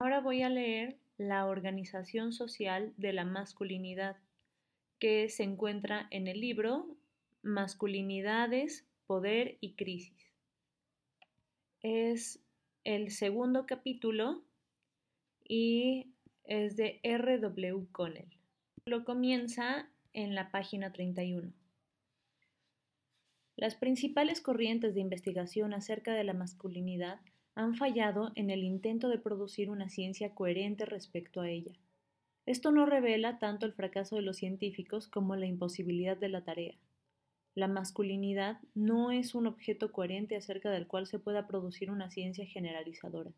Ahora voy a leer la organización social de la masculinidad, que se encuentra en el libro Masculinidades, Poder y Crisis. Es el segundo capítulo y es de R. W. Connell. Lo comienza en la página 31. Las principales corrientes de investigación acerca de la masculinidad han fallado en el intento de producir una ciencia coherente respecto a ella. Esto no revela tanto el fracaso de los científicos como la imposibilidad de la tarea. La masculinidad no es un objeto coherente acerca del cual se pueda producir una ciencia generalizadora.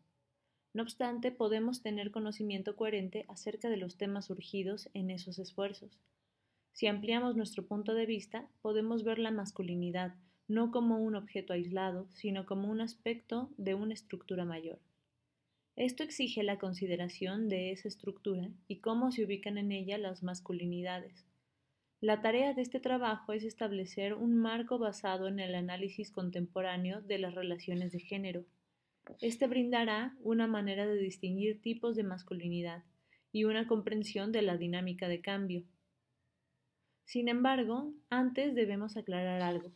No obstante, podemos tener conocimiento coherente acerca de los temas surgidos en esos esfuerzos. Si ampliamos nuestro punto de vista, podemos ver la masculinidad no como un objeto aislado, sino como un aspecto de una estructura mayor. Esto exige la consideración de esa estructura y cómo se ubican en ella las masculinidades. La tarea de este trabajo es establecer un marco basado en el análisis contemporáneo de las relaciones de género. Este brindará una manera de distinguir tipos de masculinidad y una comprensión de la dinámica de cambio. Sin embargo, antes debemos aclarar algo.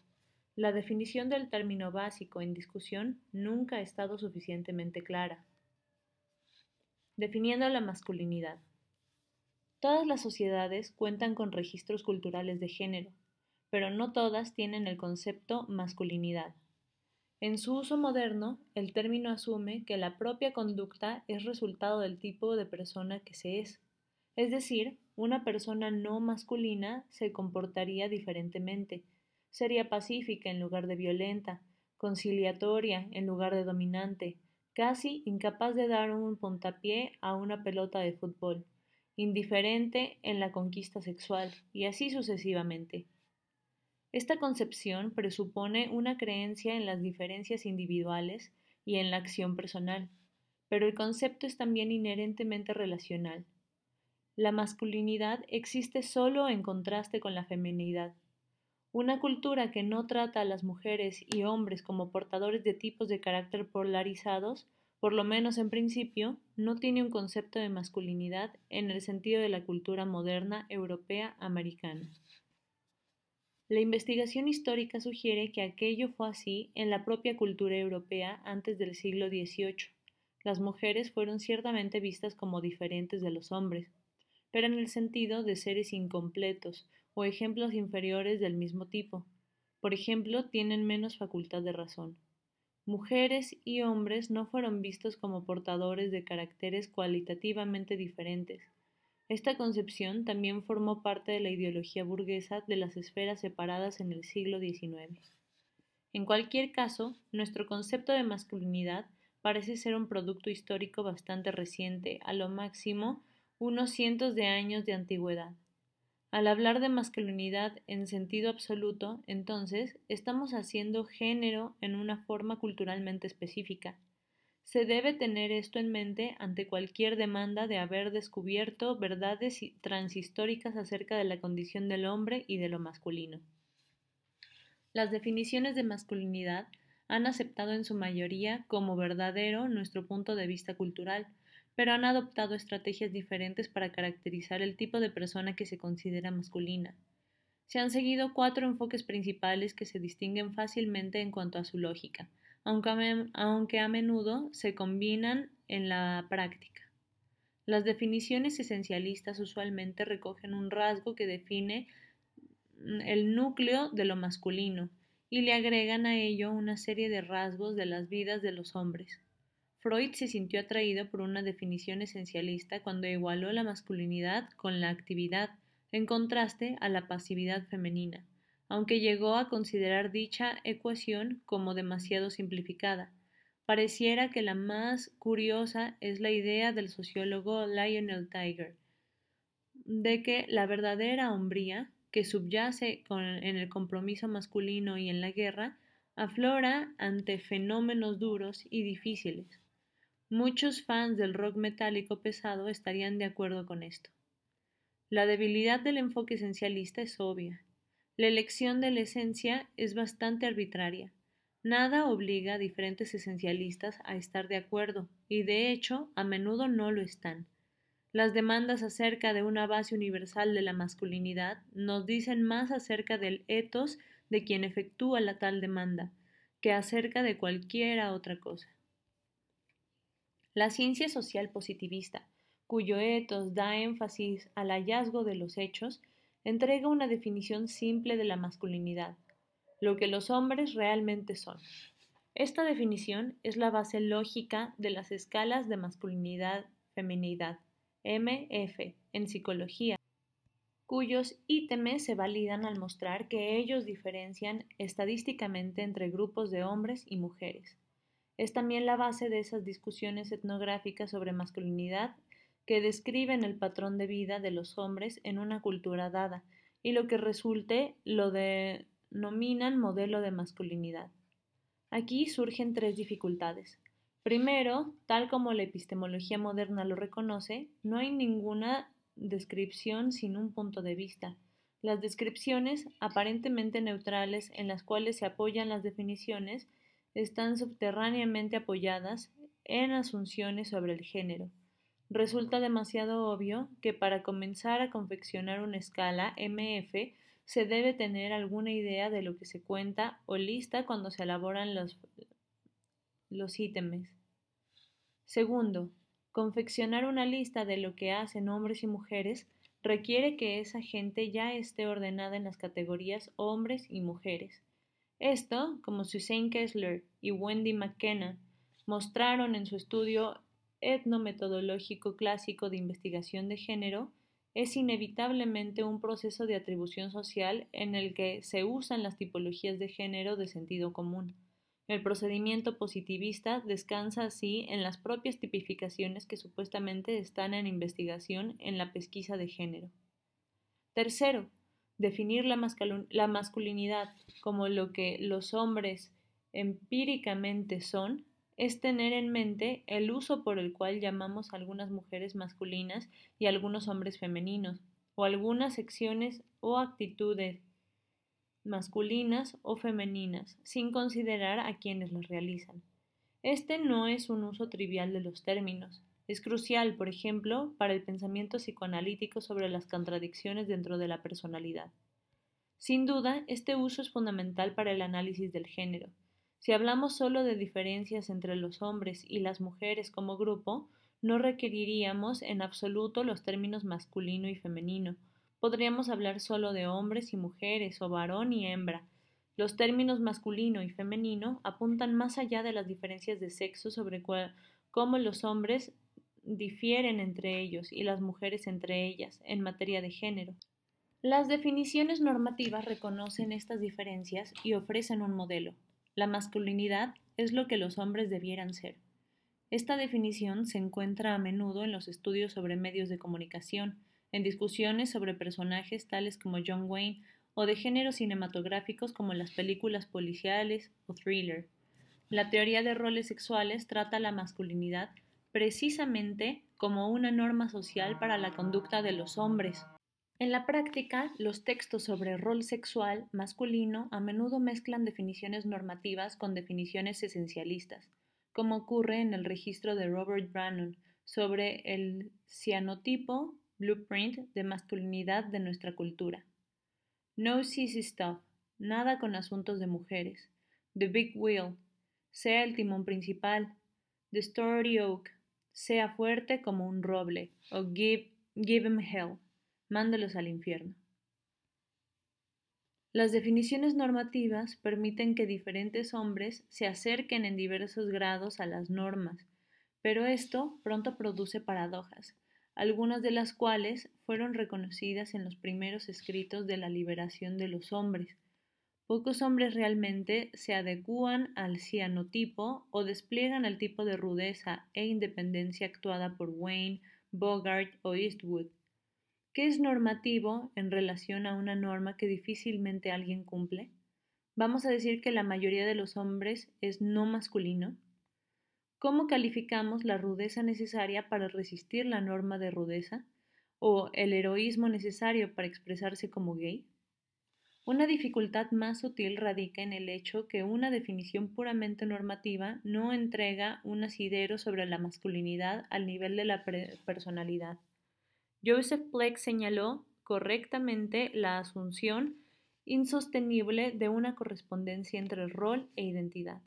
La definición del término básico en discusión nunca ha estado suficientemente clara. Definiendo la masculinidad. Todas las sociedades cuentan con registros culturales de género, pero no todas tienen el concepto masculinidad. En su uso moderno, el término asume que la propia conducta es resultado del tipo de persona que se es. Es decir, una persona no masculina se comportaría diferentemente, sería pacífica en lugar de violenta, conciliatoria en lugar de dominante, casi incapaz de dar un puntapié a una pelota de fútbol, indiferente en la conquista sexual, y así sucesivamente. Esta concepción presupone una creencia en las diferencias individuales y en la acción personal, pero el concepto es también inherentemente relacional. La masculinidad existe solo en contraste con la feminidad, una cultura que no trata a las mujeres y hombres como portadores de tipos de carácter polarizados, por lo menos en principio, no tiene un concepto de masculinidad en el sentido de la cultura moderna europea americana. La investigación histórica sugiere que aquello fue así en la propia cultura europea antes del siglo XVIII. Las mujeres fueron ciertamente vistas como diferentes de los hombres, pero en el sentido de seres incompletos o ejemplos inferiores del mismo tipo. Por ejemplo, tienen menos facultad de razón. Mujeres y hombres no fueron vistos como portadores de caracteres cualitativamente diferentes. Esta concepción también formó parte de la ideología burguesa de las esferas separadas en el siglo XIX. En cualquier caso, nuestro concepto de masculinidad parece ser un producto histórico bastante reciente, a lo máximo unos cientos de años de antigüedad. Al hablar de masculinidad en sentido absoluto, entonces, estamos haciendo género en una forma culturalmente específica. Se debe tener esto en mente ante cualquier demanda de haber descubierto verdades transhistóricas acerca de la condición del hombre y de lo masculino. Las definiciones de masculinidad han aceptado en su mayoría como verdadero nuestro punto de vista cultural, pero han adoptado estrategias diferentes para caracterizar el tipo de persona que se considera masculina. Se han seguido cuatro enfoques principales que se distinguen fácilmente en cuanto a su lógica, aunque a, menudo se combinan en la práctica. Las definiciones esencialistas usualmente recogen un rasgo que define el núcleo de lo masculino y le agregan a ello una serie de rasgos de las vidas de los hombres. Freud se sintió atraído por una definición esencialista cuando igualó la masculinidad con la actividad, en contraste a la pasividad femenina, aunque llegó a considerar dicha ecuación como demasiado simplificada. Pareciera que la más curiosa es la idea del sociólogo Lionel Tiger, de que la verdadera hombría, que subyace en el compromiso masculino y en la guerra, aflora ante fenómenos duros y difíciles. Muchos fans del rock metálico pesado estarían de acuerdo con esto. La debilidad del enfoque esencialista es obvia. La elección de la esencia es bastante arbitraria. Nada obliga a diferentes esencialistas a estar de acuerdo, y de hecho, a menudo no lo están. Las demandas acerca de una base universal de la masculinidad nos dicen más acerca del etos de quien efectúa la tal demanda que acerca de cualquiera otra cosa. La ciencia social positivista, cuyo etos da énfasis al hallazgo de los hechos, entrega una definición simple de la masculinidad, lo que los hombres realmente son. Esta definición es la base lógica de las escalas de masculinidad-feminidad MF en psicología, cuyos ítems se validan al mostrar que ellos diferencian estadísticamente entre grupos de hombres y mujeres. Es también la base de esas discusiones etnográficas sobre masculinidad que describen el patrón de vida de los hombres en una cultura dada y lo que resulte lo denominan modelo de masculinidad. Aquí surgen tres dificultades. Primero, tal como la epistemología moderna lo reconoce, no hay ninguna descripción sin un punto de vista. Las descripciones, aparentemente neutrales, en las cuales se apoyan las definiciones, están subterráneamente apoyadas en asunciones sobre el género. Resulta demasiado obvio que para comenzar a confeccionar una escala MF se debe tener alguna idea de lo que se cuenta o lista cuando se elaboran los, los ítems. Segundo, confeccionar una lista de lo que hacen hombres y mujeres requiere que esa gente ya esté ordenada en las categorías hombres y mujeres. Esto, como Suzanne Kessler y Wendy McKenna mostraron en su estudio etnometodológico clásico de investigación de género, es inevitablemente un proceso de atribución social en el que se usan las tipologías de género de sentido común. El procedimiento positivista descansa así en las propias tipificaciones que supuestamente están en investigación en la pesquisa de género. Tercero, definir la, masculinidad como lo que los hombres empíricamente son es tener en mente el uso por el cual llamamos a algunas mujeres masculinas y a algunos hombres femeninos, o algunas secciones o actitudes masculinas o femeninas, sin considerar a quienes las realizan. Este no es un uso trivial de los términos. Es crucial, por ejemplo, para el pensamiento psicoanalítico sobre las contradicciones dentro de la personalidad. Sin duda, este uso es fundamental para el análisis del género. Si hablamos solo de diferencias entre los hombres y las mujeres como grupo, no requeriríamos en absoluto los términos masculino y femenino, podríamos hablar solo de hombres y mujeres o varón y hembra. Los términos masculino y femenino apuntan más allá de las diferencias de sexo sobre cómo los hombres difieren entre ellos y las mujeres entre ellas en materia de género. Las definiciones normativas reconocen estas diferencias y ofrecen un modelo. La masculinidad es lo que los hombres debieran ser. Esta definición se encuentra a menudo en los estudios sobre medios de comunicación, en discusiones sobre personajes tales como John Wayne o de géneros cinematográficos como las películas policiales o thriller. La teoría de roles sexuales trata la masculinidad precisamente como una norma social para la conducta de los hombres. En la práctica, los textos sobre rol sexual masculino a menudo mezclan definiciones normativas con definiciones esencialistas, como ocurre en el registro de Robert Brannon sobre el cianotipo blueprint de masculinidad de nuestra cultura. No sissy stuff, nada con asuntos de mujeres. The Big Wheel, sea el timón principal. The Story Oak, sea fuerte como un roble. O Give, give hell, mándelos al infierno. Las definiciones normativas permiten que diferentes hombres se acerquen en diversos grados a las normas, pero esto pronto produce paradojas algunas de las cuales fueron reconocidas en los primeros escritos de la liberación de los hombres. Pocos hombres realmente se adecúan al cianotipo o despliegan el tipo de rudeza e independencia actuada por Wayne, Bogart o Eastwood. ¿Qué es normativo en relación a una norma que difícilmente alguien cumple? ¿Vamos a decir que la mayoría de los hombres es no masculino? ¿Cómo calificamos la rudeza necesaria para resistir la norma de rudeza? ¿O el heroísmo necesario para expresarse como gay? Una dificultad más sutil radica en el hecho que una definición puramente normativa no entrega un asidero sobre la masculinidad al nivel de la personalidad. Joseph Pleck señaló correctamente la asunción insostenible de una correspondencia entre rol e identidad.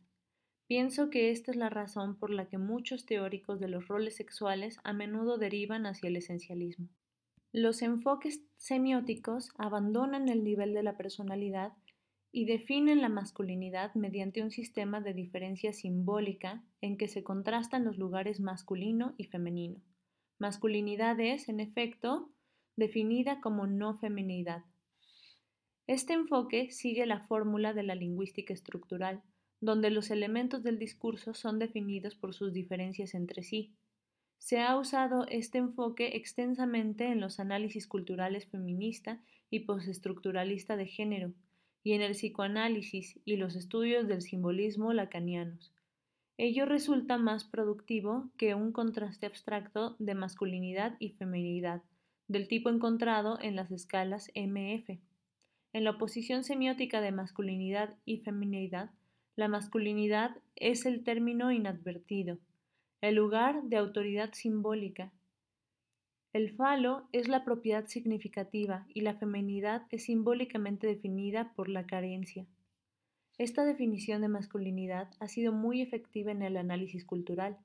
Pienso que esta es la razón por la que muchos teóricos de los roles sexuales a menudo derivan hacia el esencialismo. Los enfoques semióticos abandonan el nivel de la personalidad y definen la masculinidad mediante un sistema de diferencia simbólica en que se contrastan los lugares masculino y femenino. Masculinidad es, en efecto, definida como no feminidad. Este enfoque sigue la fórmula de la lingüística estructural, donde los elementos del discurso son definidos por sus diferencias entre sí, se ha usado este enfoque extensamente en los análisis culturales feminista y postestructuralista de género, y en el psicoanálisis y los estudios del simbolismo lacanianos. Ello resulta más productivo que un contraste abstracto de masculinidad y feminidad, del tipo encontrado en las escalas MF. En la oposición semiótica de masculinidad y feminidad, la masculinidad es el término inadvertido, el lugar de autoridad simbólica. El falo es la propiedad significativa y la feminidad es simbólicamente definida por la carencia. Esta definición de masculinidad ha sido muy efectiva en el análisis cultural.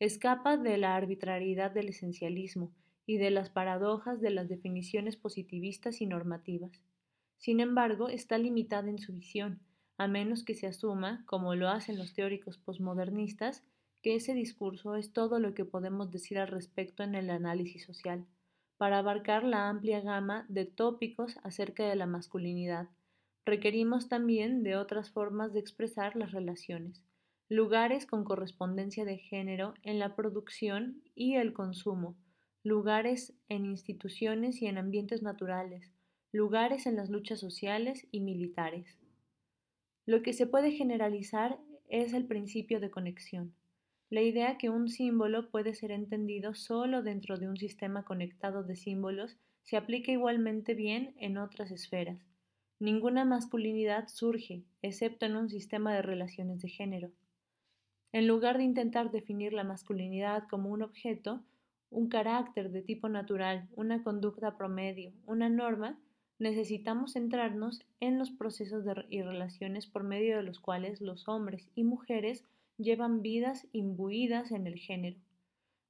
Escapa de la arbitrariedad del esencialismo y de las paradojas de las definiciones positivistas y normativas. Sin embargo, está limitada en su visión, a menos que se asuma, como lo hacen los teóricos posmodernistas, que ese discurso es todo lo que podemos decir al respecto en el análisis social, para abarcar la amplia gama de tópicos acerca de la masculinidad. Requerimos también de otras formas de expresar las relaciones, lugares con correspondencia de género en la producción y el consumo, lugares en instituciones y en ambientes naturales, lugares en las luchas sociales y militares. Lo que se puede generalizar es el principio de conexión la idea que un símbolo puede ser entendido solo dentro de un sistema conectado de símbolos se aplica igualmente bien en otras esferas. Ninguna masculinidad surge, excepto en un sistema de relaciones de género. En lugar de intentar definir la masculinidad como un objeto, un carácter de tipo natural, una conducta promedio, una norma, necesitamos centrarnos en los procesos y relaciones por medio de los cuales los hombres y mujeres llevan vidas imbuidas en el género.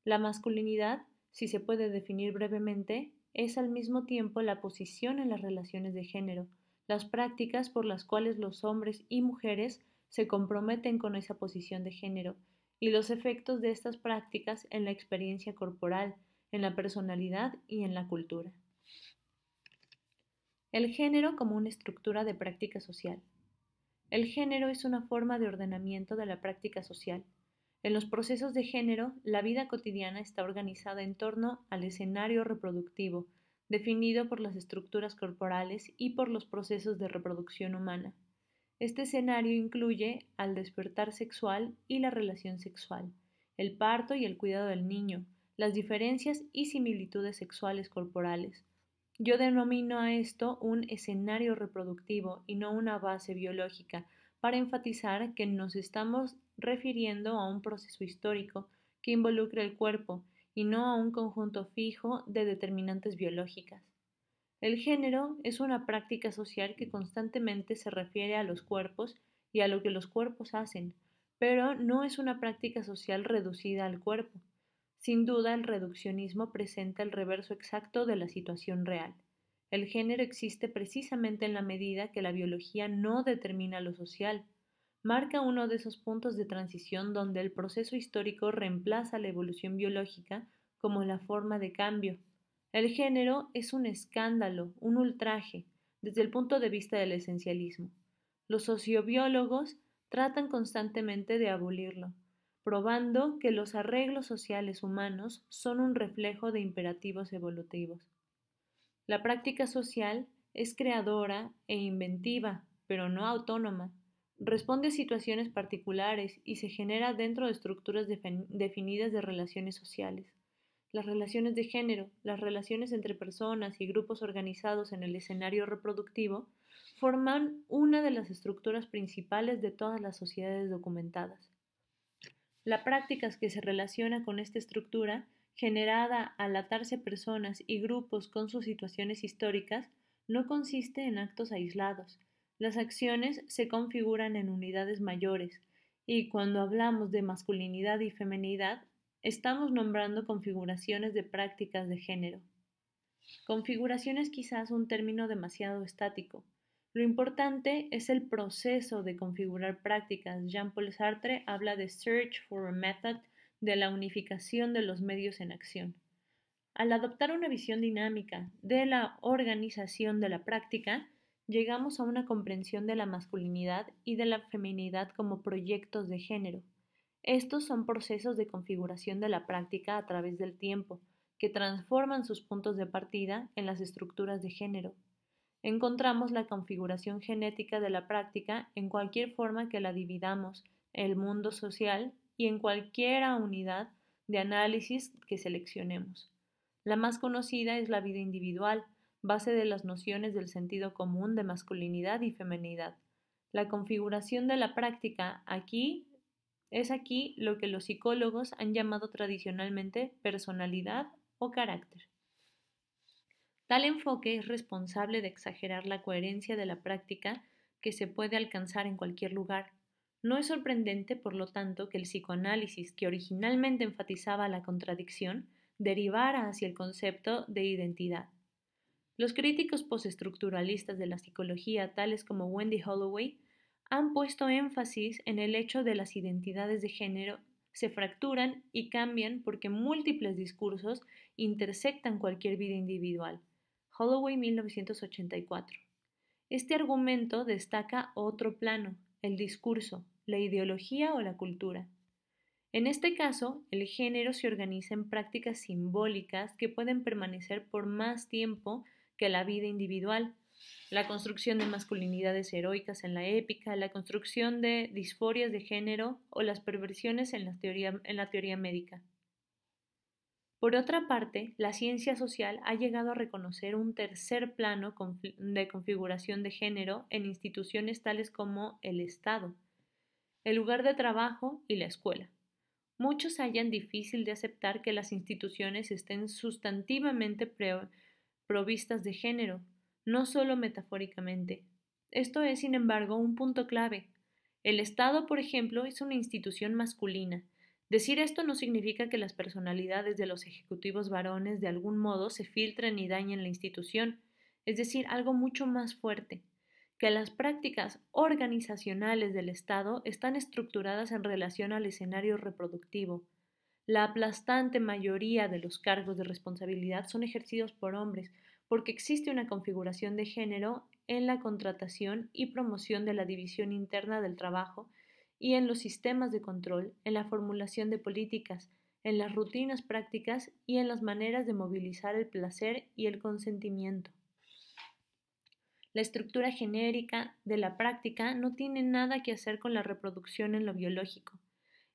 La masculinidad, si se puede definir brevemente, es al mismo tiempo la posición en las relaciones de género, las prácticas por las cuales los hombres y mujeres se comprometen con esa posición de género y los efectos de estas prácticas en la experiencia corporal, en la personalidad y en la cultura. El género como una estructura de práctica social. El género es una forma de ordenamiento de la práctica social. En los procesos de género, la vida cotidiana está organizada en torno al escenario reproductivo, definido por las estructuras corporales y por los procesos de reproducción humana. Este escenario incluye al despertar sexual y la relación sexual, el parto y el cuidado del niño, las diferencias y similitudes sexuales corporales, yo denomino a esto un escenario reproductivo y no una base biológica, para enfatizar que nos estamos refiriendo a un proceso histórico que involucra el cuerpo y no a un conjunto fijo de determinantes biológicas. El género es una práctica social que constantemente se refiere a los cuerpos y a lo que los cuerpos hacen, pero no es una práctica social reducida al cuerpo. Sin duda, el reduccionismo presenta el reverso exacto de la situación real. El género existe precisamente en la medida que la biología no determina lo social. Marca uno de esos puntos de transición donde el proceso histórico reemplaza la evolución biológica como la forma de cambio. El género es un escándalo, un ultraje, desde el punto de vista del esencialismo. Los sociobiólogos tratan constantemente de abolirlo probando que los arreglos sociales humanos son un reflejo de imperativos evolutivos. La práctica social es creadora e inventiva, pero no autónoma. Responde a situaciones particulares y se genera dentro de estructuras definidas de relaciones sociales. Las relaciones de género, las relaciones entre personas y grupos organizados en el escenario reproductivo, forman una de las estructuras principales de todas las sociedades documentadas. La práctica que se relaciona con esta estructura, generada al atarse personas y grupos con sus situaciones históricas, no consiste en actos aislados. Las acciones se configuran en unidades mayores, y cuando hablamos de masculinidad y feminidad, estamos nombrando configuraciones de prácticas de género. Configuración es quizás un término demasiado estático. Lo importante es el proceso de configurar prácticas. Jean-Paul Sartre habla de Search for a Method, de la unificación de los medios en acción. Al adoptar una visión dinámica de la organización de la práctica, llegamos a una comprensión de la masculinidad y de la feminidad como proyectos de género. Estos son procesos de configuración de la práctica a través del tiempo, que transforman sus puntos de partida en las estructuras de género. Encontramos la configuración genética de la práctica en cualquier forma que la dividamos, el mundo social y en cualquier unidad de análisis que seleccionemos. La más conocida es la vida individual, base de las nociones del sentido común de masculinidad y feminidad. La configuración de la práctica aquí es aquí lo que los psicólogos han llamado tradicionalmente personalidad o carácter. Tal enfoque es responsable de exagerar la coherencia de la práctica que se puede alcanzar en cualquier lugar. No es sorprendente, por lo tanto, que el psicoanálisis, que originalmente enfatizaba la contradicción, derivara hacia el concepto de identidad. Los críticos postestructuralistas de la psicología, tales como Wendy Holloway, han puesto énfasis en el hecho de las identidades de género se fracturan y cambian porque múltiples discursos intersectan cualquier vida individual. Holloway 1984. Este argumento destaca otro plano, el discurso, la ideología o la cultura. En este caso, el género se organiza en prácticas simbólicas que pueden permanecer por más tiempo que la vida individual, la construcción de masculinidades heroicas en la épica, la construcción de disforias de género o las perversiones en la teoría, en la teoría médica. Por otra parte, la ciencia social ha llegado a reconocer un tercer plano de configuración de género en instituciones tales como el Estado, el lugar de trabajo y la escuela. Muchos hallan difícil de aceptar que las instituciones estén sustantivamente provistas de género, no solo metafóricamente. Esto es, sin embargo, un punto clave. El Estado, por ejemplo, es una institución masculina. Decir esto no significa que las personalidades de los ejecutivos varones de algún modo se filtren y dañen la institución, es decir, algo mucho más fuerte, que las prácticas organizacionales del Estado están estructuradas en relación al escenario reproductivo. La aplastante mayoría de los cargos de responsabilidad son ejercidos por hombres, porque existe una configuración de género en la contratación y promoción de la división interna del trabajo y en los sistemas de control, en la formulación de políticas, en las rutinas prácticas y en las maneras de movilizar el placer y el consentimiento. La estructura genérica de la práctica no tiene nada que hacer con la reproducción en lo biológico.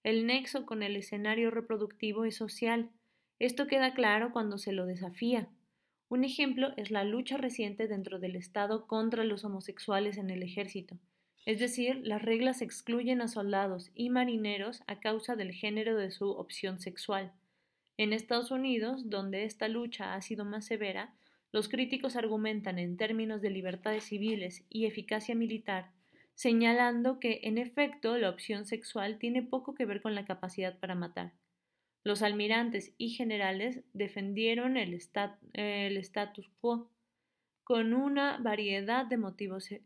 El nexo con el escenario reproductivo es social. Esto queda claro cuando se lo desafía, un ejemplo es la lucha reciente dentro del Estado contra los homosexuales en el ejército, es decir, las reglas excluyen a soldados y marineros a causa del género de su opción sexual. En Estados Unidos, donde esta lucha ha sido más severa, los críticos argumentan en términos de libertades civiles y eficacia militar, señalando que, en efecto, la opción sexual tiene poco que ver con la capacidad para matar. Los almirantes y generales defendieron el, status quo con una variedad de motivos e,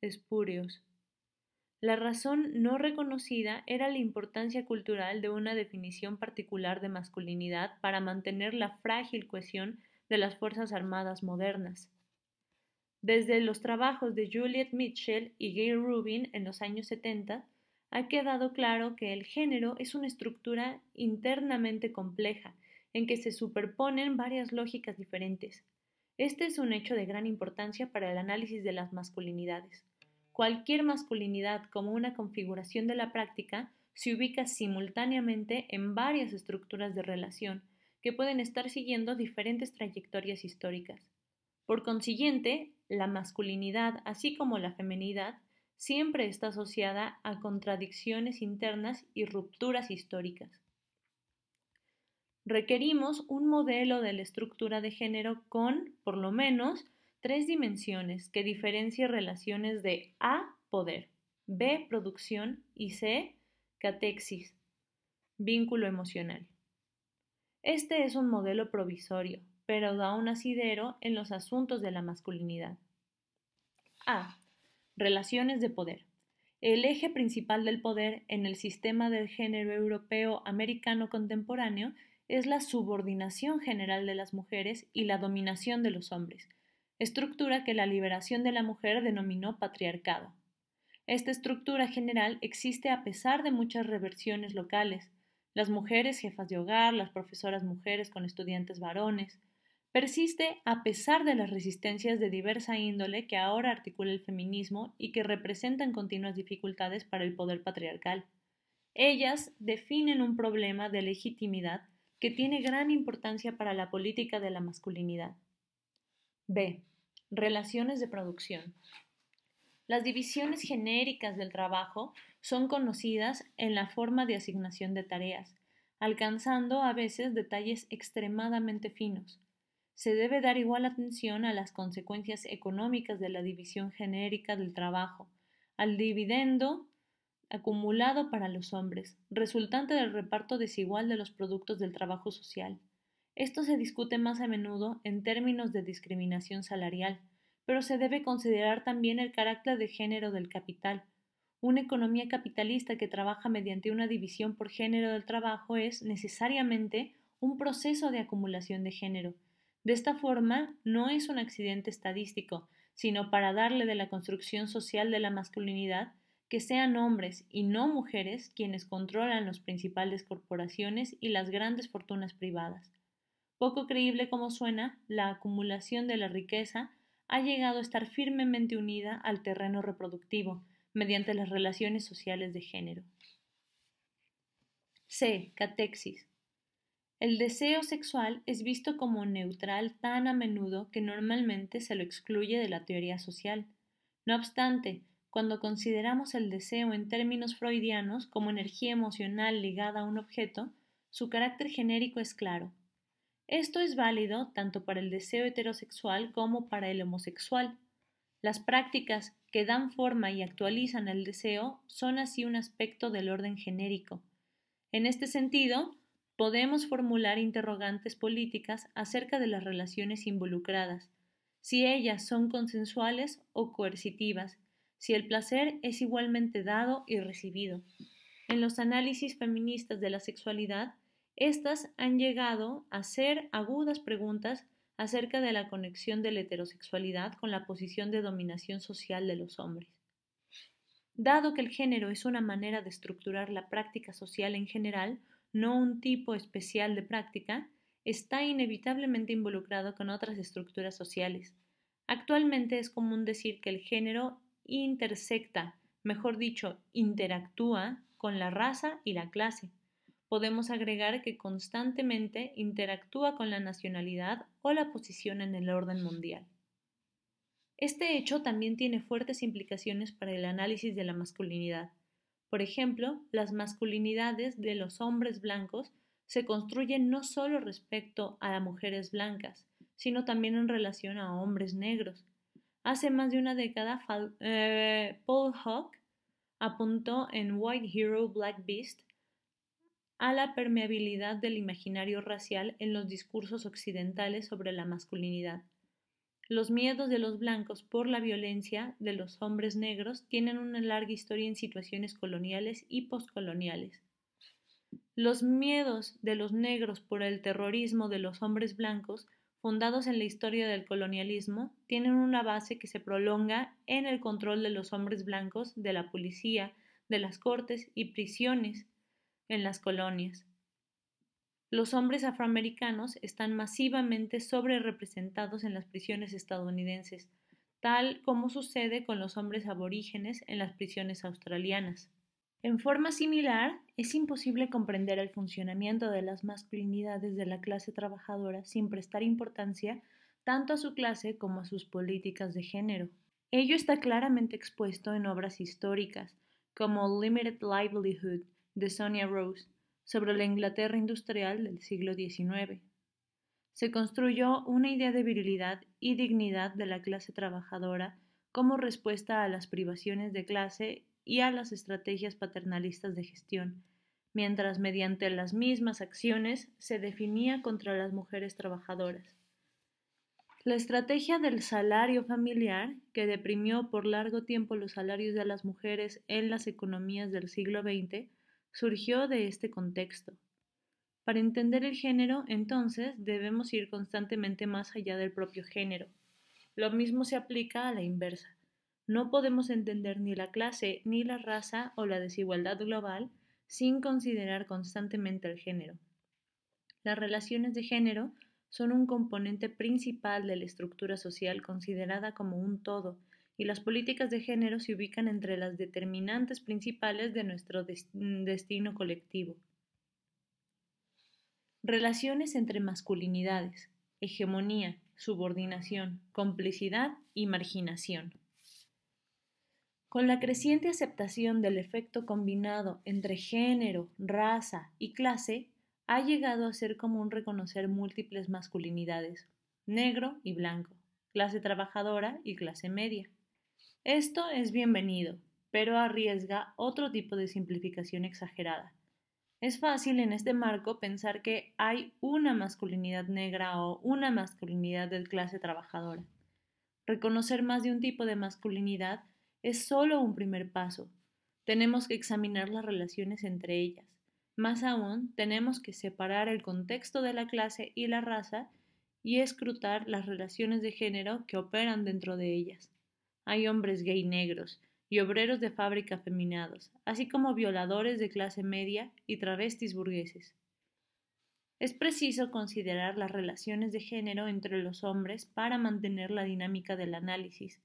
espurios. La razón no reconocida era la importancia cultural de una definición particular de masculinidad para mantener la frágil cohesión de las Fuerzas Armadas modernas. Desde los trabajos de Juliet Mitchell y Gail Rubin en los años 70, ha quedado claro que el género es una estructura internamente compleja, en que se superponen varias lógicas diferentes. Este es un hecho de gran importancia para el análisis de las masculinidades. Cualquier masculinidad como una configuración de la práctica se ubica simultáneamente en varias estructuras de relación que pueden estar siguiendo diferentes trayectorias históricas. Por consiguiente, la masculinidad, así como la feminidad, siempre está asociada a contradicciones internas y rupturas históricas. Requerimos un modelo de la estructura de género con, por lo menos, tres dimensiones que diferencie relaciones de A, poder, B, producción y C, catexis, vínculo emocional. Este es un modelo provisorio, pero da un asidero en los asuntos de la masculinidad. A. Relaciones de poder. El eje principal del poder en el sistema del género europeo americano contemporáneo es la subordinación general de las mujeres y la dominación de los hombres, estructura que la liberación de la mujer denominó patriarcado. Esta estructura general existe a pesar de muchas reversiones locales, las mujeres jefas de hogar, las profesoras mujeres con estudiantes varones, persiste a pesar de las resistencias de diversa índole que ahora articula el feminismo y que representan continuas dificultades para el poder patriarcal. Ellas definen un problema de legitimidad que tiene gran importancia para la política de la masculinidad. B. Relaciones de producción. Las divisiones genéricas del trabajo son conocidas en la forma de asignación de tareas, alcanzando a veces detalles extremadamente finos. Se debe dar igual atención a las consecuencias económicas de la división genérica del trabajo, al dividendo acumulado para los hombres, resultante del reparto desigual de los productos del trabajo social. Esto se discute más a menudo en términos de discriminación salarial, pero se debe considerar también el carácter de género del capital. Una economía capitalista que trabaja mediante una división por género del trabajo es necesariamente un proceso de acumulación de género. De esta forma, no es un accidente estadístico, sino para darle de la construcción social de la masculinidad que sean hombres y no mujeres quienes controlan las principales corporaciones y las grandes fortunas privadas. Poco creíble como suena, la acumulación de la riqueza ha llegado a estar firmemente unida al terreno reproductivo mediante las relaciones sociales de género. C. Catexis. El deseo sexual es visto como neutral tan a menudo que normalmente se lo excluye de la teoría social. No obstante, cuando consideramos el deseo en términos freudianos como energía emocional ligada a un objeto, su carácter genérico es claro. Esto es válido tanto para el deseo heterosexual como para el homosexual. Las prácticas que dan forma y actualizan el deseo son así un aspecto del orden genérico. En este sentido, podemos formular interrogantes políticas acerca de las relaciones involucradas, si ellas son consensuales o coercitivas, si el placer es igualmente dado y recibido. En los análisis feministas de la sexualidad, estas han llegado a ser agudas preguntas acerca de la conexión de la heterosexualidad con la posición de dominación social de los hombres. Dado que el género es una manera de estructurar la práctica social en general, no un tipo especial de práctica, está inevitablemente involucrado con otras estructuras sociales. Actualmente es común decir que el género intersecta, mejor dicho, interactúa con la raza y la clase podemos agregar que constantemente interactúa con la nacionalidad o la posición en el orden mundial. Este hecho también tiene fuertes implicaciones para el análisis de la masculinidad. Por ejemplo, las masculinidades de los hombres blancos se construyen no solo respecto a mujeres blancas, sino también en relación a hombres negros. Hace más de una década, eh, Paul Hawk apuntó en White Hero Black Beast a la permeabilidad del imaginario racial en los discursos occidentales sobre la masculinidad. Los miedos de los blancos por la violencia de los hombres negros tienen una larga historia en situaciones coloniales y postcoloniales. Los miedos de los negros por el terrorismo de los hombres blancos, fundados en la historia del colonialismo, tienen una base que se prolonga en el control de los hombres blancos, de la policía, de las cortes y prisiones en las colonias. Los hombres afroamericanos están masivamente sobrerepresentados en las prisiones estadounidenses, tal como sucede con los hombres aborígenes en las prisiones australianas. En forma similar, es imposible comprender el funcionamiento de las masculinidades de la clase trabajadora sin prestar importancia tanto a su clase como a sus políticas de género. Ello está claramente expuesto en obras históricas, como Limited Livelihood de Sonia Rose, sobre la Inglaterra industrial del siglo XIX. Se construyó una idea de virilidad y dignidad de la clase trabajadora como respuesta a las privaciones de clase y a las estrategias paternalistas de gestión, mientras mediante las mismas acciones se definía contra las mujeres trabajadoras. La estrategia del salario familiar, que deprimió por largo tiempo los salarios de las mujeres en las economías del siglo XX, surgió de este contexto. Para entender el género, entonces, debemos ir constantemente más allá del propio género. Lo mismo se aplica a la inversa. No podemos entender ni la clase, ni la raza o la desigualdad global sin considerar constantemente el género. Las relaciones de género son un componente principal de la estructura social considerada como un todo, y las políticas de género se ubican entre las determinantes principales de nuestro destino colectivo. Relaciones entre masculinidades, hegemonía, subordinación, complicidad y marginación. Con la creciente aceptación del efecto combinado entre género, raza y clase, ha llegado a ser común reconocer múltiples masculinidades, negro y blanco, clase trabajadora y clase media. Esto es bienvenido, pero arriesga otro tipo de simplificación exagerada. Es fácil en este marco pensar que hay una masculinidad negra o una masculinidad de clase trabajadora. Reconocer más de un tipo de masculinidad es solo un primer paso. Tenemos que examinar las relaciones entre ellas. Más aún, tenemos que separar el contexto de la clase y la raza y escrutar las relaciones de género que operan dentro de ellas. Hay hombres gay negros y obreros de fábrica feminados, así como violadores de clase media y travestis burgueses. Es preciso considerar las relaciones de género entre los hombres para mantener la dinámica del análisis,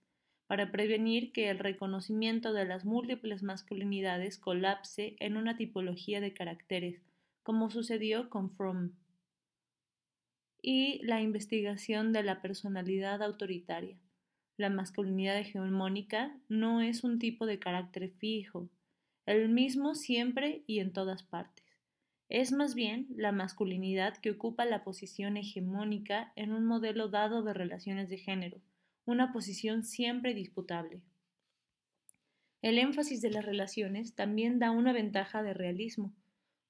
para prevenir que el reconocimiento de las múltiples masculinidades colapse en una tipología de caracteres, como sucedió con Fromm, y la investigación de la personalidad autoritaria. La masculinidad hegemónica no es un tipo de carácter fijo, el mismo siempre y en todas partes. Es más bien la masculinidad que ocupa la posición hegemónica en un modelo dado de relaciones de género, una posición siempre disputable. El énfasis de las relaciones también da una ventaja de realismo.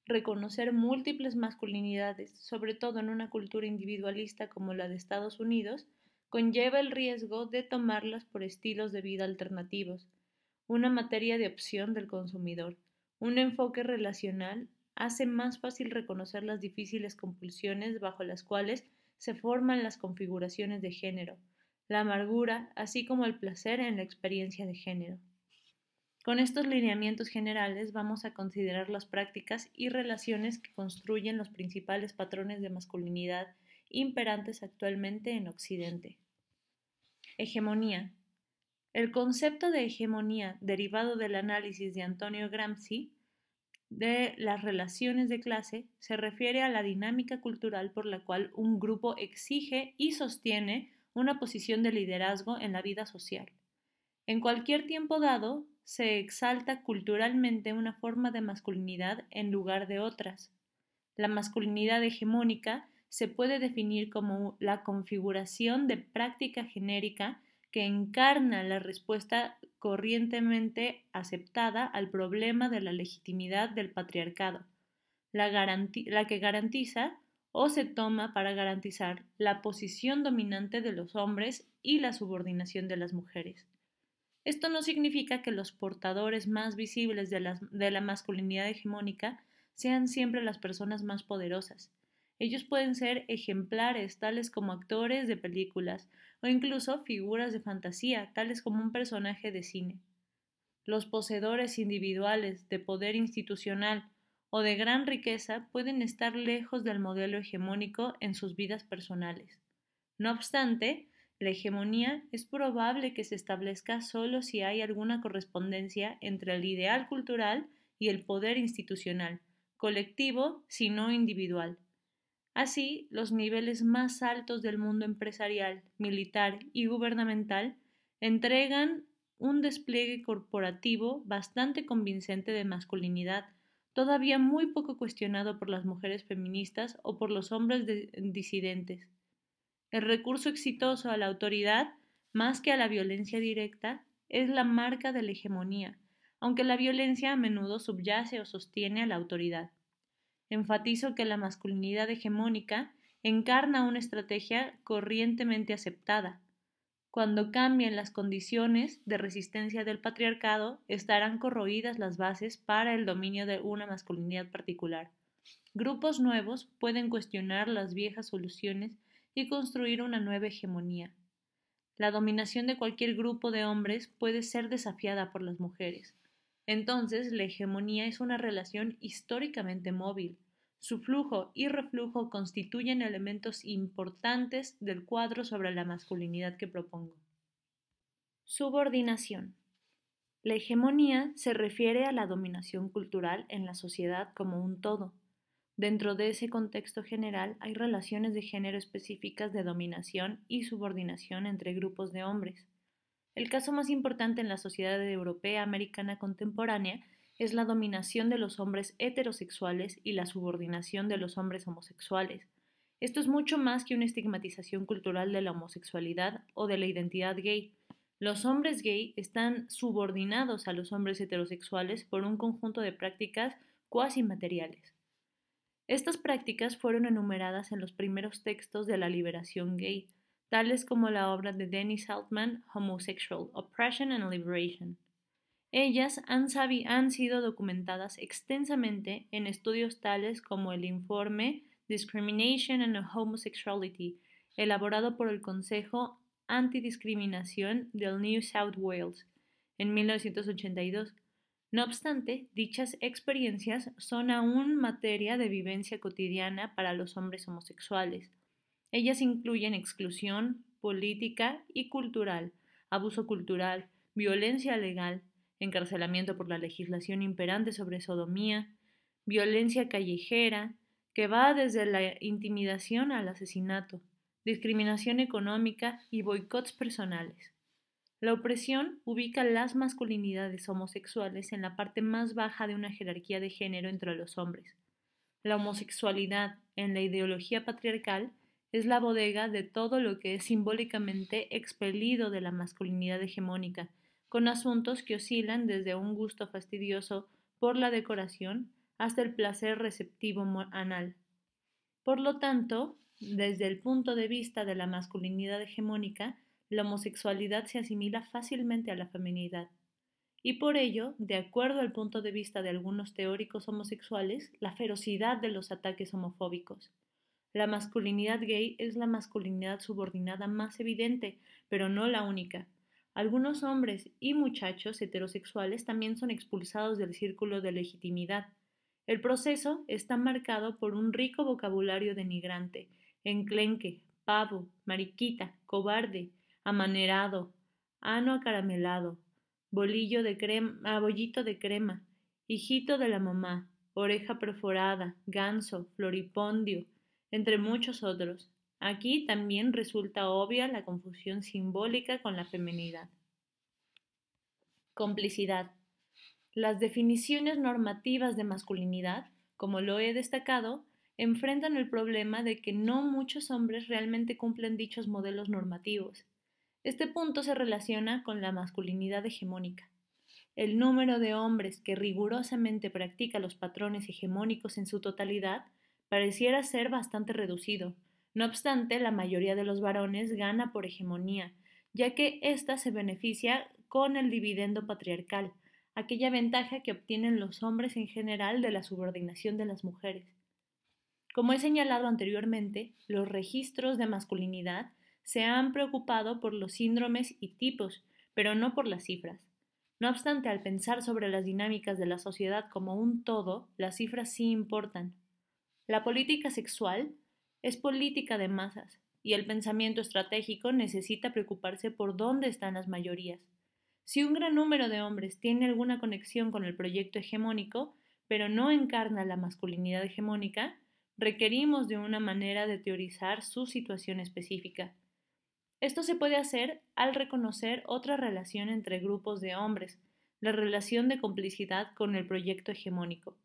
Reconocer múltiples masculinidades, sobre todo en una cultura individualista como la de Estados Unidos, conlleva el riesgo de tomarlas por estilos de vida alternativos, una materia de opción del consumidor. Un enfoque relacional hace más fácil reconocer las difíciles compulsiones bajo las cuales se forman las configuraciones de género, la amargura, así como el placer en la experiencia de género. Con estos lineamientos generales vamos a considerar las prácticas y relaciones que construyen los principales patrones de masculinidad imperantes actualmente en Occidente. Hegemonía. El concepto de hegemonía, derivado del análisis de Antonio Gramsci de las relaciones de clase, se refiere a la dinámica cultural por la cual un grupo exige y sostiene una posición de liderazgo en la vida social. En cualquier tiempo dado, se exalta culturalmente una forma de masculinidad en lugar de otras. La masculinidad hegemónica se puede definir como la configuración de práctica genérica que encarna la respuesta corrientemente aceptada al problema de la legitimidad del patriarcado, la, que garantiza o se toma para garantizar la posición dominante de los hombres y la subordinación de las mujeres. Esto no significa que los portadores más visibles de la, de la masculinidad hegemónica sean siempre las personas más poderosas. Ellos pueden ser ejemplares, tales como actores de películas, o incluso figuras de fantasía, tales como un personaje de cine. Los poseedores individuales de poder institucional o de gran riqueza pueden estar lejos del modelo hegemónico en sus vidas personales. No obstante, la hegemonía es probable que se establezca solo si hay alguna correspondencia entre el ideal cultural y el poder institucional, colectivo si no individual. Así, los niveles más altos del mundo empresarial, militar y gubernamental entregan un despliegue corporativo bastante convincente de masculinidad, todavía muy poco cuestionado por las mujeres feministas o por los hombres disidentes. El recurso exitoso a la autoridad, más que a la violencia directa, es la marca de la hegemonía, aunque la violencia a menudo subyace o sostiene a la autoridad. Enfatizo que la masculinidad hegemónica encarna una estrategia corrientemente aceptada. Cuando cambien las condiciones de resistencia del patriarcado, estarán corroídas las bases para el dominio de una masculinidad particular. Grupos nuevos pueden cuestionar las viejas soluciones y construir una nueva hegemonía. La dominación de cualquier grupo de hombres puede ser desafiada por las mujeres. Entonces, la hegemonía es una relación históricamente móvil. Su flujo y reflujo constituyen elementos importantes del cuadro sobre la masculinidad que propongo. Subordinación. La hegemonía se refiere a la dominación cultural en la sociedad como un todo, Dentro de ese contexto general hay relaciones de género específicas de dominación y subordinación entre grupos de hombres. El caso más importante en la sociedad europea americana contemporánea es la dominación de los hombres heterosexuales y la subordinación de los hombres homosexuales. Esto es mucho más que una estigmatización cultural de la homosexualidad o de la identidad gay. Los hombres gay están subordinados a los hombres heterosexuales por un conjunto de prácticas cuasi materiales. Estas prácticas fueron enumeradas en los primeros textos de la liberación gay, tales como la obra de Dennis Altman, Homosexual, Oppression and Liberation. Ellas han, han, sido documentadas extensamente en estudios tales como el informe Discrimination and Homosexuality, elaborado por el Consejo Antidiscriminación del New South Wales en 1982, no obstante, dichas experiencias son aún materia de vivencia cotidiana para los hombres homosexuales. Ellas incluyen exclusión política y cultural, abuso cultural, violencia legal, encarcelamiento por la legislación imperante sobre sodomía, violencia callejera, que va desde la intimidación al asesinato, discriminación económica y boicots personales. La opresión ubica las masculinidades homosexuales en la parte más baja de una jerarquía de género entre los hombres. La homosexualidad, en la ideología patriarcal, es la bodega de todo lo que es simbólicamente expelido de la masculinidad hegemónica, con asuntos que oscilan desde un gusto fastidioso por la decoración hasta el placer receptivo anal. Por lo tanto, desde el punto de vista de la masculinidad hegemónica, la homosexualidad se asimila fácilmente a la feminidad. Y por ello, de acuerdo al punto de vista de algunos teóricos homosexuales, la ferocidad de los ataques homofóbicos. La masculinidad gay es la masculinidad subordinada más evidente, pero no la única. Algunos hombres y muchachos heterosexuales también son expulsados del círculo de legitimidad. El proceso está marcado por un rico vocabulario denigrante, enclenque, pavo, mariquita, cobarde, amanerado, ano acaramelado, bolillo de crema, ah, bollito de crema, hijito de la mamá, oreja perforada, ganso, floripondio, entre muchos otros. Aquí también resulta obvia la confusión simbólica con la feminidad. Complicidad. Las definiciones normativas de masculinidad, como lo he destacado, enfrentan el problema de que no muchos hombres realmente cumplen dichos modelos normativos este punto se relaciona con la masculinidad hegemónica. El número de hombres que rigurosamente practica los patrones hegemónicos en su totalidad pareciera ser bastante reducido. No obstante, la mayoría de los varones gana por hegemonía, ya que ésta se beneficia con el dividendo patriarcal, aquella ventaja que obtienen los hombres en general de la subordinación de las mujeres. Como he señalado anteriormente, los registros de masculinidad se han preocupado por los síndromes y tipos, pero no por las cifras. No obstante, al pensar sobre las dinámicas de la sociedad como un todo, las cifras sí importan. La política sexual es política de masas, y el pensamiento estratégico necesita preocuparse por dónde están las mayorías. Si un gran número de hombres tiene alguna conexión con el proyecto hegemónico, pero no encarna la masculinidad hegemónica, requerimos de una manera de teorizar su situación específica. Esto se puede hacer al reconocer otra relación entre grupos de hombres, la relación de complicidad con el proyecto hegemónico,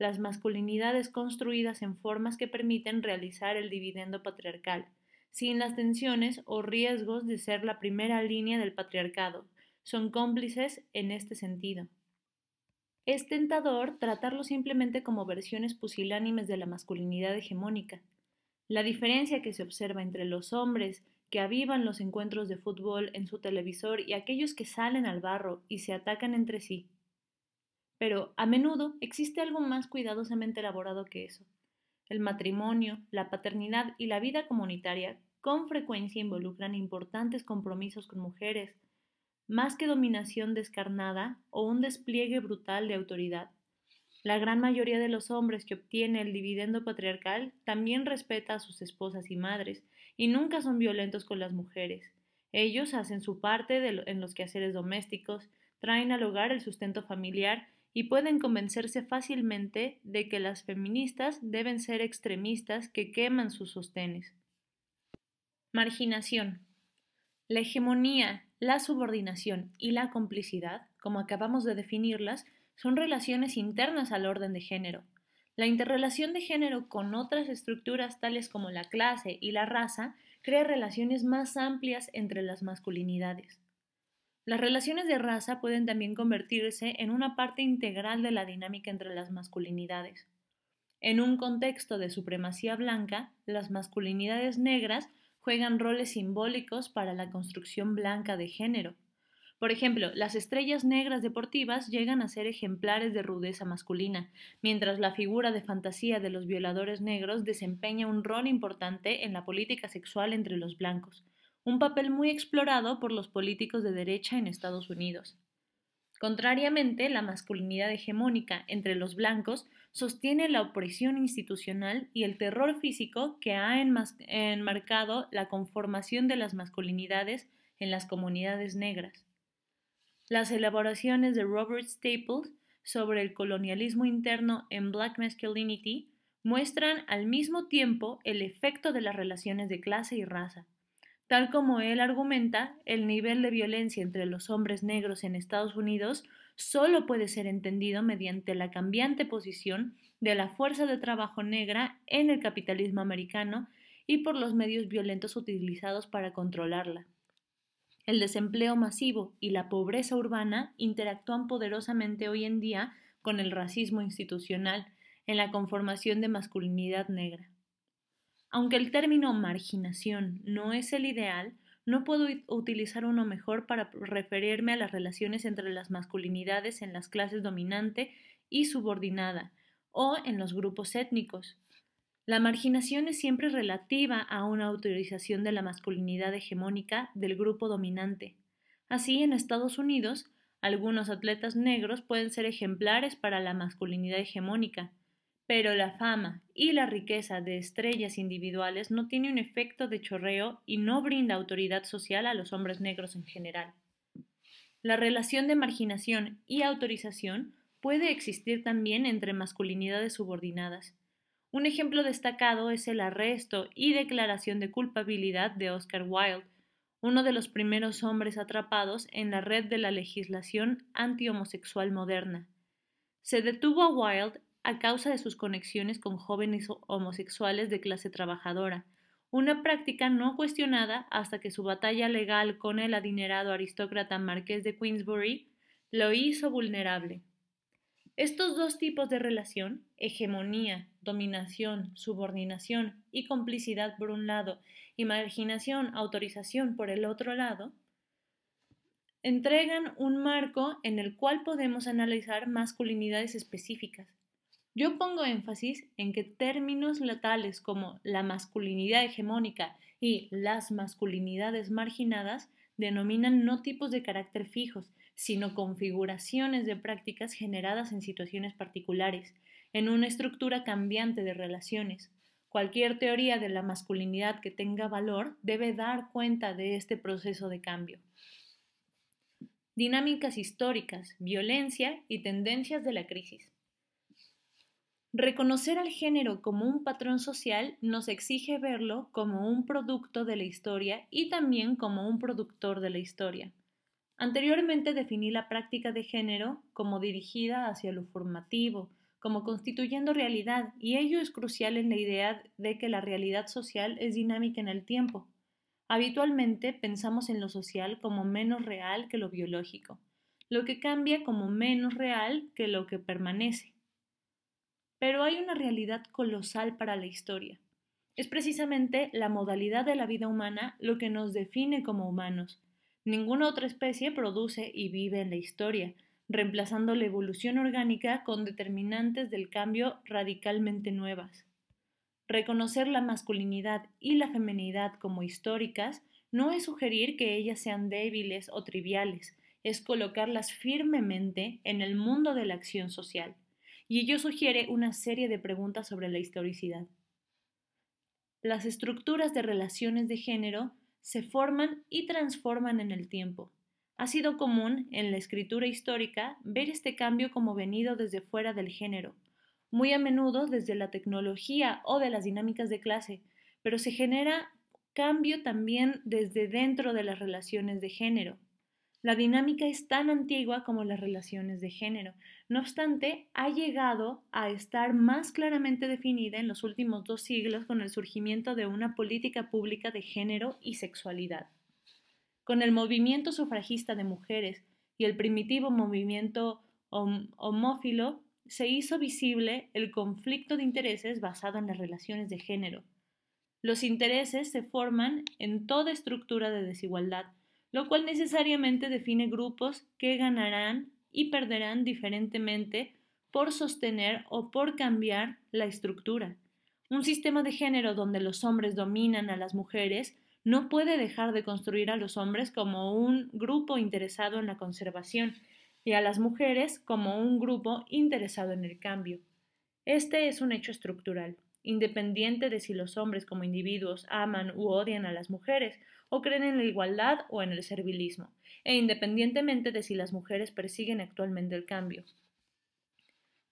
las masculinidades construidas en formas que permiten realizar el dividendo patriarcal, sin las tensiones o riesgos de ser la primera línea del patriarcado, son cómplices en este sentido. Es tentador tratarlo simplemente como versiones pusilánimes de la masculinidad hegemónica. La diferencia que se observa entre los hombres que avivan los encuentros de fútbol en su televisor y aquellos que salen al barro y se atacan entre sí. Pero a menudo existe algo más cuidadosamente elaborado que eso. El matrimonio, la paternidad y la vida comunitaria con frecuencia involucran importantes compromisos con mujeres, más que dominación descarnada o un despliegue brutal de autoridad. La gran mayoría de los hombres que obtiene el dividendo patriarcal también respeta a sus esposas y madres, y nunca son violentos con las mujeres. Ellos hacen su parte en los quehaceres domésticos, traen al hogar el sustento familiar y pueden convencerse fácilmente de que las feministas deben ser extremistas que queman sus sostenes. Marginación. La hegemonía, la subordinación y la complicidad, como acabamos de definirlas, son relaciones internas al orden de género. La interrelación de género con otras estructuras tales como la clase y la raza crea relaciones más amplias entre las masculinidades. Las relaciones de raza pueden también convertirse en una parte integral de la dinámica entre las masculinidades. En un contexto de supremacía blanca, las masculinidades negras juegan roles simbólicos para la construcción blanca de género. Por ejemplo, las estrellas negras deportivas llegan a ser ejemplares de rudeza masculina, mientras la figura de fantasía de los violadores negros desempeña un rol importante en la política sexual entre los blancos, un papel muy explorado por los políticos de derecha en Estados Unidos. Contrariamente, la masculinidad hegemónica entre los blancos sostiene la opresión institucional y el terror físico que ha enmarcado la conformación de las masculinidades en las comunidades negras. Las elaboraciones de Robert Staples sobre el colonialismo interno en Black Masculinity muestran al mismo tiempo el efecto de las relaciones de clase y raza. Tal como él argumenta, el nivel de violencia entre los hombres negros en Estados Unidos solo puede ser entendido mediante la cambiante posición de la fuerza de trabajo negra en el capitalismo americano y por los medios violentos utilizados para controlarla. El desempleo masivo y la pobreza urbana interactúan poderosamente hoy en día con el racismo institucional en la conformación de masculinidad negra. Aunque el término marginación no es el ideal, no puedo utilizar uno mejor para referirme a las relaciones entre las masculinidades en las clases dominante y subordinada, o en los grupos étnicos. La marginación es siempre relativa a una autorización de la masculinidad hegemónica del grupo dominante. Así, en Estados Unidos, algunos atletas negros pueden ser ejemplares para la masculinidad hegemónica, pero la fama y la riqueza de estrellas individuales no tiene un efecto de chorreo y no brinda autoridad social a los hombres negros en general. La relación de marginación y autorización puede existir también entre masculinidades subordinadas. Un ejemplo destacado es el arresto y declaración de culpabilidad de Oscar Wilde, uno de los primeros hombres atrapados en la red de la legislación antihomosexual moderna. Se detuvo a Wilde a causa de sus conexiones con jóvenes homosexuales de clase trabajadora, una práctica no cuestionada hasta que su batalla legal con el adinerado aristócrata marqués de Queensbury lo hizo vulnerable. Estos dos tipos de relación, hegemonía, dominación, subordinación y complicidad por un lado y marginación, autorización por el otro lado, entregan un marco en el cual podemos analizar masculinidades específicas, yo pongo énfasis en que términos tales como la masculinidad hegemónica y las masculinidades marginadas denominan no tipos de carácter fijos, sino configuraciones de prácticas generadas en situaciones particulares, en una estructura cambiante de relaciones. Cualquier teoría de la masculinidad que tenga valor debe dar cuenta de este proceso de cambio. Dinámicas históricas, violencia y tendencias de la crisis. Reconocer al género como un patrón social nos exige verlo como un producto de la historia y también como un productor de la historia. Anteriormente definí la práctica de género como dirigida hacia lo formativo, como constituyendo realidad, y ello es crucial en la idea de que la realidad social es dinámica en el tiempo. Habitualmente pensamos en lo social como menos real que lo biológico, lo que cambia como menos real que lo que permanece. Pero hay una realidad colosal para la historia. Es precisamente la modalidad de la vida humana lo que nos define como humanos. Ninguna otra especie produce y vive en la historia, reemplazando la evolución orgánica con determinantes del cambio radicalmente nuevas. Reconocer la masculinidad y la feminidad como históricas no es sugerir que ellas sean débiles o triviales, es colocarlas firmemente en el mundo de la acción social y ello sugiere una serie de preguntas sobre la historicidad. Las estructuras de relaciones de género se forman y transforman en el tiempo. Ha sido común en la escritura histórica ver este cambio como venido desde fuera del género, muy a menudo desde la tecnología o de las dinámicas de clase, pero se genera cambio también desde dentro de las relaciones de género. La dinámica es tan antigua como las relaciones de género. No obstante, ha llegado a estar más claramente definida en los últimos dos siglos con el surgimiento de una política pública de género y sexualidad. Con el movimiento sufragista de mujeres y el primitivo movimiento homófilo, se hizo visible el conflicto de intereses basado en las relaciones de género. Los intereses se forman en toda estructura de desigualdad, lo cual necesariamente define grupos que ganarán y perderán diferentemente por sostener o por cambiar la estructura. Un sistema de género donde los hombres dominan a las mujeres no puede dejar de construir a los hombres como un grupo interesado en la conservación y a las mujeres como un grupo interesado en el cambio. Este es un hecho estructural, independiente de si los hombres como individuos aman u odian a las mujeres o creen en la igualdad o en el servilismo, e independientemente de si las mujeres persiguen actualmente el cambio.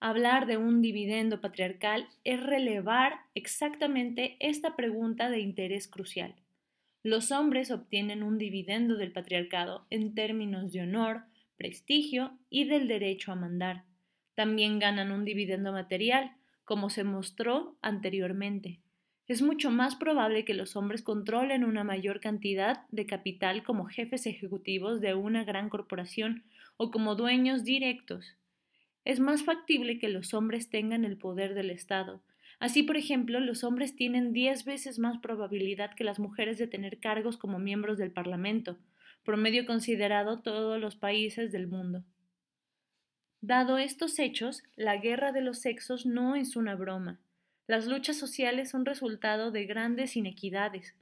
Hablar de un dividendo patriarcal es relevar exactamente esta pregunta de interés crucial. Los hombres obtienen un dividendo del patriarcado en términos de honor, prestigio y del derecho a mandar. También ganan un dividendo material, como se mostró anteriormente es mucho más probable que los hombres controlen una mayor cantidad de capital como jefes ejecutivos de una gran corporación o como dueños directos. Es más factible que los hombres tengan el poder del Estado. Así, por ejemplo, los hombres tienen diez veces más probabilidad que las mujeres de tener cargos como miembros del Parlamento, promedio considerado todos los países del mundo. Dado estos hechos, la guerra de los sexos no es una broma. Las luchas sociales son resultado de grandes inequidades.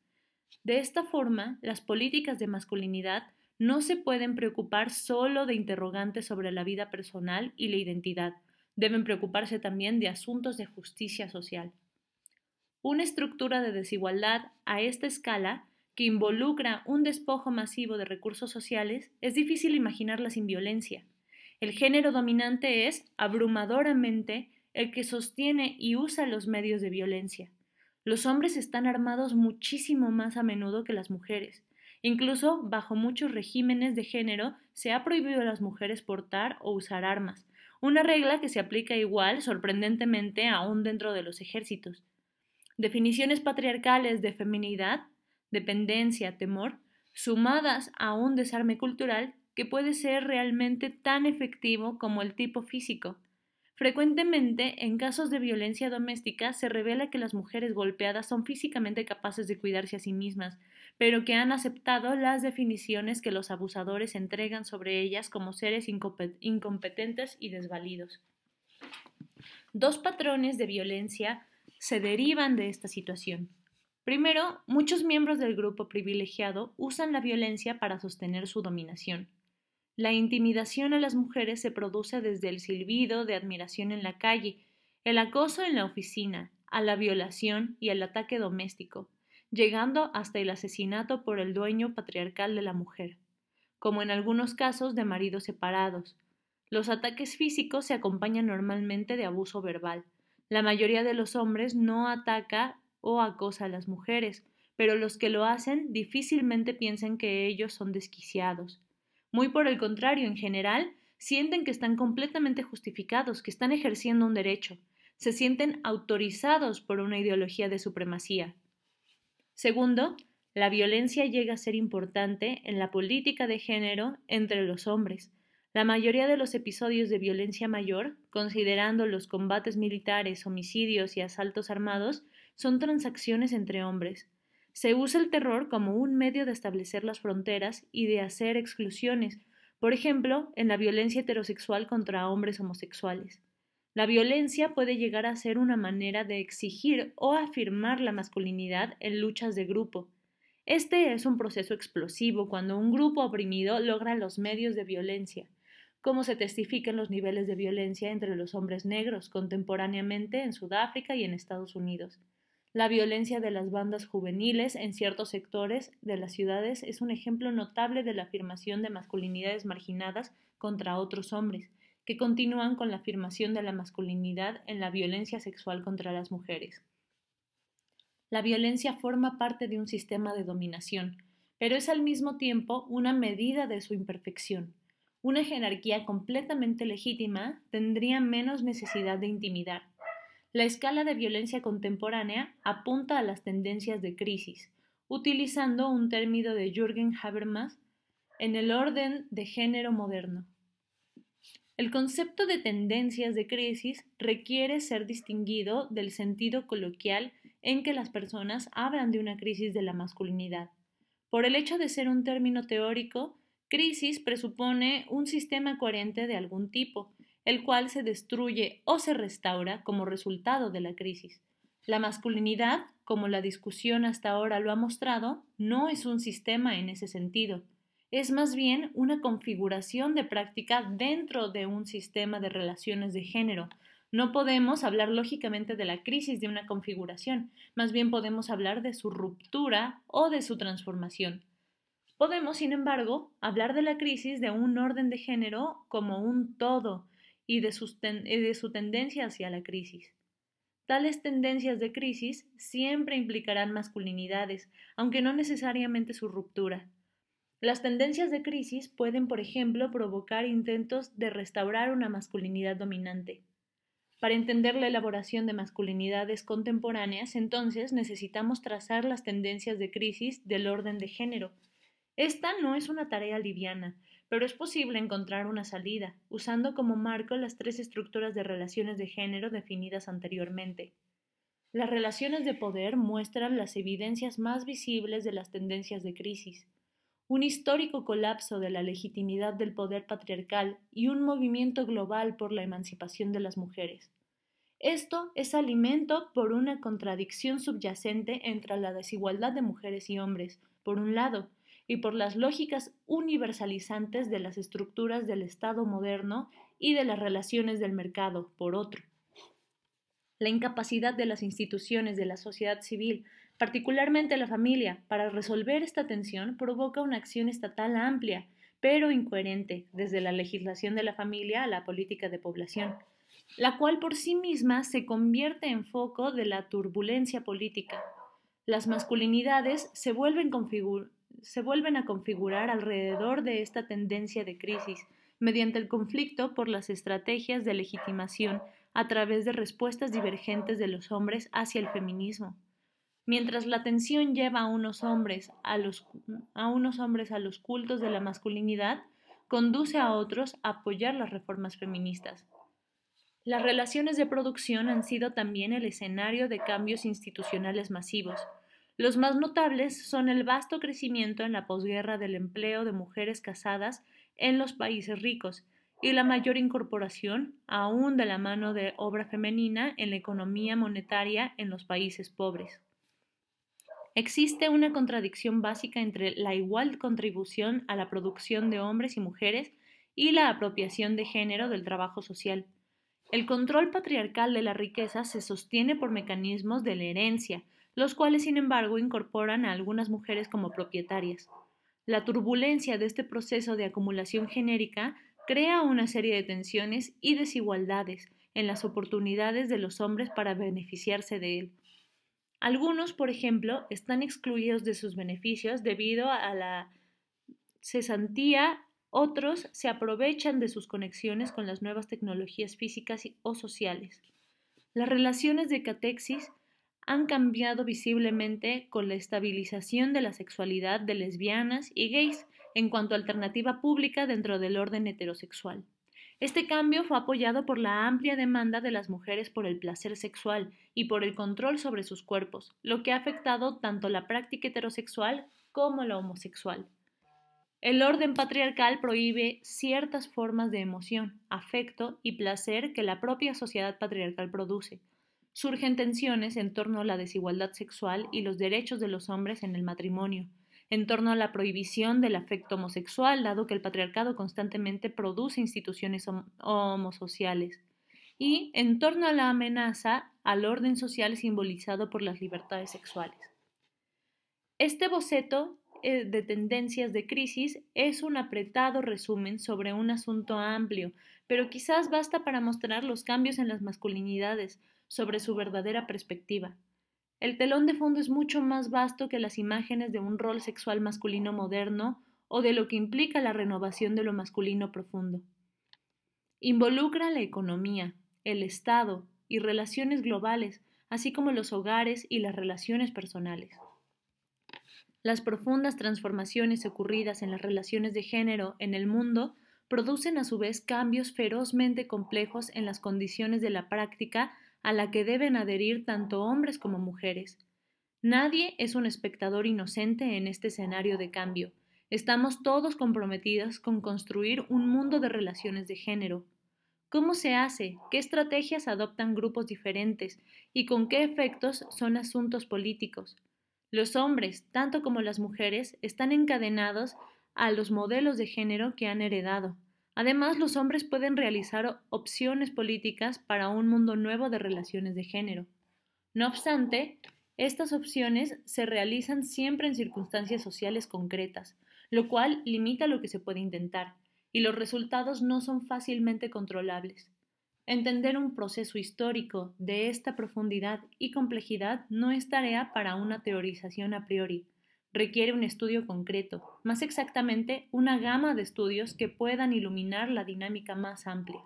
De esta forma, las políticas de masculinidad no se pueden preocupar solo de interrogantes sobre la vida personal y la identidad, deben preocuparse también de asuntos de justicia social. Una estructura de desigualdad a esta escala, que involucra un despojo masivo de recursos sociales, es difícil imaginarla sin violencia. El género dominante es, abrumadoramente, el que sostiene y usa los medios de violencia. Los hombres están armados muchísimo más a menudo que las mujeres. Incluso bajo muchos regímenes de género se ha prohibido a las mujeres portar o usar armas, una regla que se aplica igual, sorprendentemente, aún dentro de los ejércitos. Definiciones patriarcales de feminidad, dependencia, temor, sumadas a un desarme cultural que puede ser realmente tan efectivo como el tipo físico, Frecuentemente, en casos de violencia doméstica, se revela que las mujeres golpeadas son físicamente capaces de cuidarse a sí mismas, pero que han aceptado las definiciones que los abusadores entregan sobre ellas como seres incompetentes y desvalidos. Dos patrones de violencia se derivan de esta situación. Primero, muchos miembros del grupo privilegiado usan la violencia para sostener su dominación. La intimidación a las mujeres se produce desde el silbido de admiración en la calle, el acoso en la oficina, a la violación y el ataque doméstico, llegando hasta el asesinato por el dueño patriarcal de la mujer, como en algunos casos de maridos separados. Los ataques físicos se acompañan normalmente de abuso verbal, La mayoría de los hombres no ataca o acosa a las mujeres, pero los que lo hacen difícilmente piensan que ellos son desquiciados. Muy por el contrario, en general, sienten que están completamente justificados, que están ejerciendo un derecho, se sienten autorizados por una ideología de supremacía. Segundo, la violencia llega a ser importante en la política de género entre los hombres. La mayoría de los episodios de violencia mayor, considerando los combates militares, homicidios y asaltos armados, son transacciones entre hombres. Se usa el terror como un medio de establecer las fronteras y de hacer exclusiones, por ejemplo, en la violencia heterosexual contra hombres homosexuales. La violencia puede llegar a ser una manera de exigir o afirmar la masculinidad en luchas de grupo. Este es un proceso explosivo cuando un grupo oprimido logra los medios de violencia, como se testifican los niveles de violencia entre los hombres negros contemporáneamente en Sudáfrica y en Estados Unidos. La violencia de las bandas juveniles en ciertos sectores de las ciudades es un ejemplo notable de la afirmación de masculinidades marginadas contra otros hombres, que continúan con la afirmación de la masculinidad en la violencia sexual contra las mujeres. La violencia forma parte de un sistema de dominación, pero es al mismo tiempo una medida de su imperfección. Una jerarquía completamente legítima tendría menos necesidad de intimidar, la escala de violencia contemporánea apunta a las tendencias de crisis, utilizando un término de Jürgen Habermas en el orden de género moderno. El concepto de tendencias de crisis requiere ser distinguido del sentido coloquial en que las personas hablan de una crisis de la masculinidad. Por el hecho de ser un término teórico, crisis presupone un sistema coherente de algún tipo, el cual se destruye o se restaura como resultado de la crisis. La masculinidad, como la discusión hasta ahora lo ha mostrado, no es un sistema en ese sentido, es más bien una configuración de práctica dentro de un sistema de relaciones de género. No podemos hablar lógicamente de la crisis de una configuración, más bien podemos hablar de su ruptura o de su transformación. Podemos, sin embargo, hablar de la crisis de un orden de género como un todo, y de, de su tendencia hacia la crisis. Tales tendencias de crisis siempre implicarán masculinidades, aunque no necesariamente su ruptura. Las tendencias de crisis pueden, por ejemplo, provocar intentos de restaurar una masculinidad dominante. Para entender la elaboración de masculinidades contemporáneas, entonces necesitamos trazar las tendencias de crisis del orden de género. Esta no es una tarea liviana, pero es posible encontrar una salida, usando como marco las tres estructuras de relaciones de género definidas anteriormente. Las relaciones de poder muestran las evidencias más visibles de las tendencias de crisis, un histórico colapso de la legitimidad del poder patriarcal y un movimiento global por la emancipación de las mujeres. Esto es alimento por una contradicción subyacente entre la desigualdad de mujeres y hombres, por un lado, y por las lógicas universalizantes de las estructuras del Estado moderno y de las relaciones del mercado, por otro. La incapacidad de las instituciones de la sociedad civil, particularmente la familia, para resolver esta tensión provoca una acción estatal amplia, pero incoherente, desde la legislación de la familia a la política de población, la cual por sí misma se convierte en foco de la turbulencia política. Las masculinidades se vuelven configuradas se vuelven a configurar alrededor de esta tendencia de crisis, mediante el conflicto por las estrategias de legitimación a través de respuestas divergentes de los hombres hacia el feminismo. Mientras la tensión lleva a unos hombres a los, a unos hombres a los cultos de la masculinidad, conduce a otros a apoyar las reformas feministas. Las relaciones de producción han sido también el escenario de cambios institucionales masivos, los más notables son el vasto crecimiento en la posguerra del empleo de mujeres casadas en los países ricos y la mayor incorporación, aún de la mano de obra femenina, en la economía monetaria en los países pobres. Existe una contradicción básica entre la igual contribución a la producción de hombres y mujeres y la apropiación de género del trabajo social. El control patriarcal de la riqueza se sostiene por mecanismos de la herencia, los cuales, sin embargo, incorporan a algunas mujeres como propietarias. La turbulencia de este proceso de acumulación genérica crea una serie de tensiones y desigualdades en las oportunidades de los hombres para beneficiarse de él. Algunos, por ejemplo, están excluidos de sus beneficios debido a la cesantía, otros se aprovechan de sus conexiones con las nuevas tecnologías físicas o sociales. Las relaciones de catexis han cambiado visiblemente con la estabilización de la sexualidad de lesbianas y gays en cuanto a alternativa pública dentro del orden heterosexual. Este cambio fue apoyado por la amplia demanda de las mujeres por el placer sexual y por el control sobre sus cuerpos, lo que ha afectado tanto la práctica heterosexual como la homosexual. El orden patriarcal prohíbe ciertas formas de emoción, afecto y placer que la propia sociedad patriarcal produce. Surgen tensiones en torno a la desigualdad sexual y los derechos de los hombres en el matrimonio, en torno a la prohibición del afecto homosexual, dado que el patriarcado constantemente produce instituciones homosociales, y en torno a la amenaza al orden social simbolizado por las libertades sexuales. Este boceto eh, de tendencias de crisis es un apretado resumen sobre un asunto amplio, pero quizás basta para mostrar los cambios en las masculinidades sobre su verdadera perspectiva. El telón de fondo es mucho más vasto que las imágenes de un rol sexual masculino moderno o de lo que implica la renovación de lo masculino profundo. Involucra la economía, el Estado y relaciones globales, así como los hogares y las relaciones personales. Las profundas transformaciones ocurridas en las relaciones de género en el mundo producen a su vez cambios ferozmente complejos en las condiciones de la práctica a la que deben adherir tanto hombres como mujeres. Nadie es un espectador inocente en este escenario de cambio. Estamos todos comprometidos con construir un mundo de relaciones de género. ¿Cómo se hace? ¿Qué estrategias adoptan grupos diferentes? ¿Y con qué efectos son asuntos políticos? Los hombres, tanto como las mujeres, están encadenados a los modelos de género que han heredado. Además, los hombres pueden realizar opciones políticas para un mundo nuevo de relaciones de género. No obstante, estas opciones se realizan siempre en circunstancias sociales concretas, lo cual limita lo que se puede intentar, y los resultados no son fácilmente controlables. Entender un proceso histórico de esta profundidad y complejidad no es tarea para una teorización a priori, requiere un estudio concreto, más exactamente una gama de estudios que puedan iluminar la dinámica más amplia.